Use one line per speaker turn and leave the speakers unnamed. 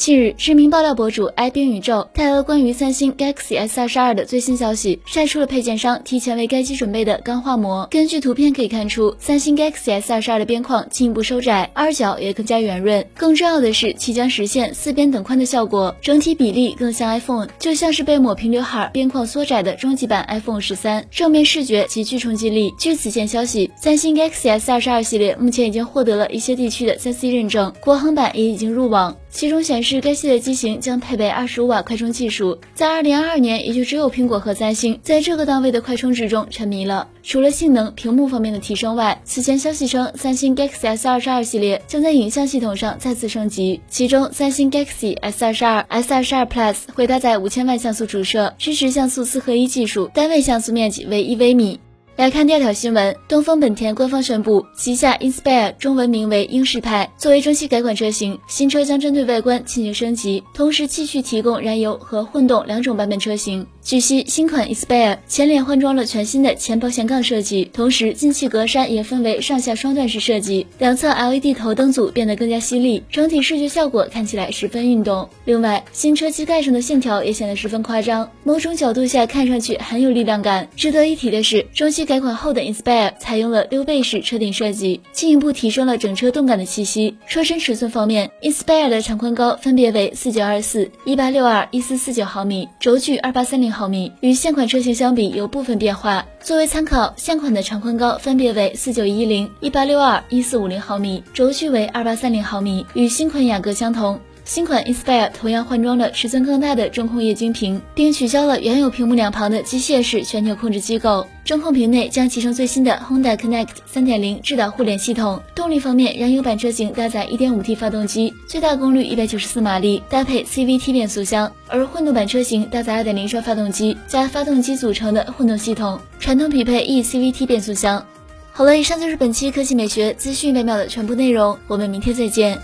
近日，知名爆料博主 i 冰宇宙带来了关于三星 Galaxy S 二十二的最新消息，晒出了配件商提前为该机准备的钢化膜。根据图片可以看出，三星 Galaxy S 二十二的边框进一步收窄，二角也更加圆润。更重要的是，其将实现四边等宽的效果，整体比例更像 iPhone，就像是被抹平刘海、边框缩窄的终极版 iPhone 十三。正面视觉极具冲击力。据此前消息，三星 Galaxy S 二十二系列目前已经获得了一些地区的三 C 认证，国行版也已经入网。其中显示，该系列机型将配备二十五瓦快充技术。在二零二二年，也就只有苹果和三星在这个档位的快充值中沉迷了。除了性能、屏幕方面的提升外，此前消息称，三星 Galaxy S 二十二系列将在影像系统上再次升级。其中，三星 Galaxy S 二十二、S 二十二 Plus 会搭载五千万像素主摄，支持像素四合一技术，单位像素面积为一微米。来看第二条新闻，东风本田官方宣布，旗下 Inspire 中文名为英仕派，作为中期改款车型，新车将针对外观进行升级，同时继续提供燃油和混动两种版本车型。据悉，新款 Inspire 前脸换装了全新的前保险杠设计，同时进气格栅也分为上下双段式设计，两侧 LED 头灯组变得更加犀利，整体视觉效果看起来十分运动。另外，新车机盖上的线条也显得十分夸张，某种角度下看上去很有力量感。值得一提的是，中期改款后的 Inspire 采用了溜背式车顶设计，进一步提升了整车动感的气息。车身尺寸方面，Inspire 的长宽高分别为四九二四、一八六二、一四四九毫米，轴距二八三零。毫米与现款车型相比有部分变化。作为参考，现款的长宽高分别为四九一零、一八六二、一四五零毫米，轴距为二八三零毫米，与新款雅阁相同。新款 Inspire 同样换装了尺寸更大的中控液晶屏，并取消了原有屏幕两旁的机械式旋钮控制机构。中控屏内将集成最新的 Honda Connect 3.0智导互联系统。动力方面，燃油版车型搭载 1.5T 发动机，最大功率194马力，搭配 CVT 变速箱；而混动版车型搭载2.0升发动机加发动机组成的混动系统，传动匹配 eCVT 变速箱。好了，以上就是本期科技美学资讯百秒的全部内容，我们明天再见。